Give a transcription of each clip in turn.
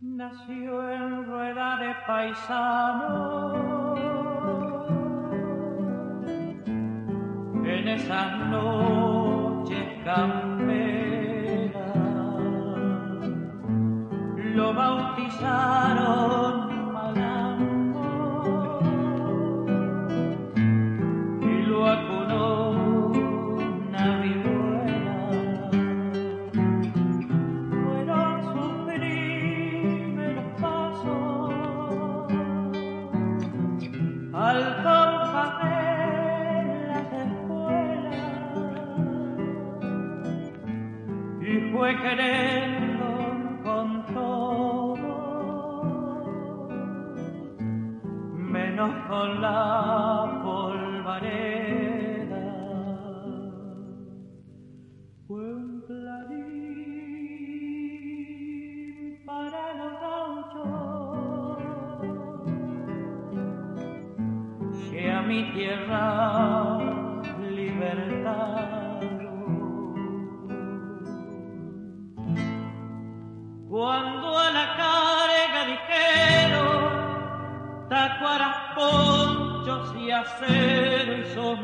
Nació en rueda de paisano. En esas noches fue querer con todo, menos con la polvareda. Fue un clarín para los gauchos que a mi tierra libertad. Cuando a la carga dijeron, tacuaras, ponchos y acero y sos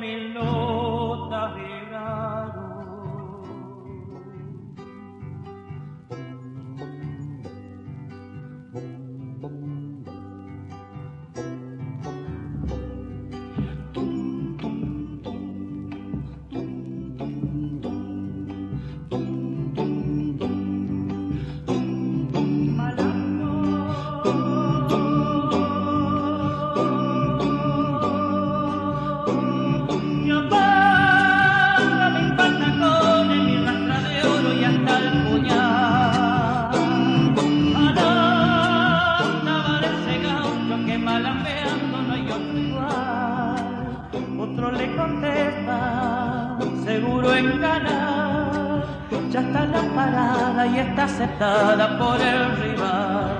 otro le contesta, seguro en ganar, ya está la parada y está aceptada por el rival.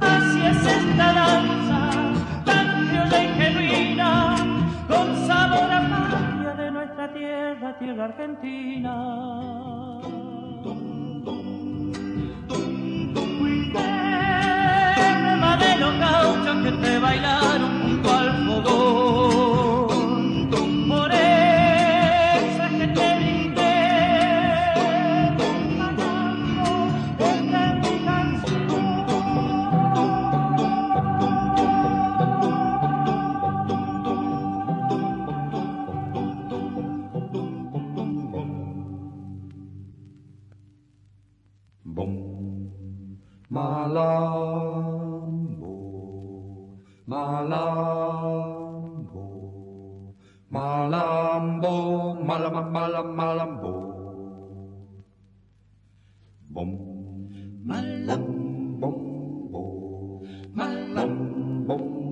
Así es esta danza, tan criolla y genuina, con sabor a patria de nuestra tierra, tierra argentina. Madero caucho que te baila bom malambo. Malambo. Malambo. Malam malam malambo. Bom malam bom bom malam bom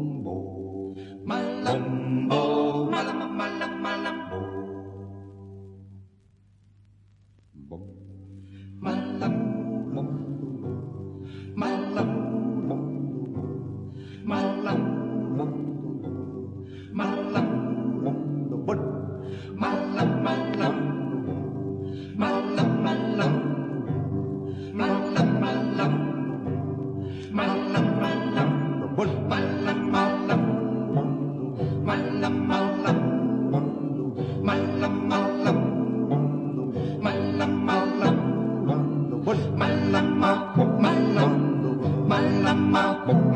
Malama, malama, malama,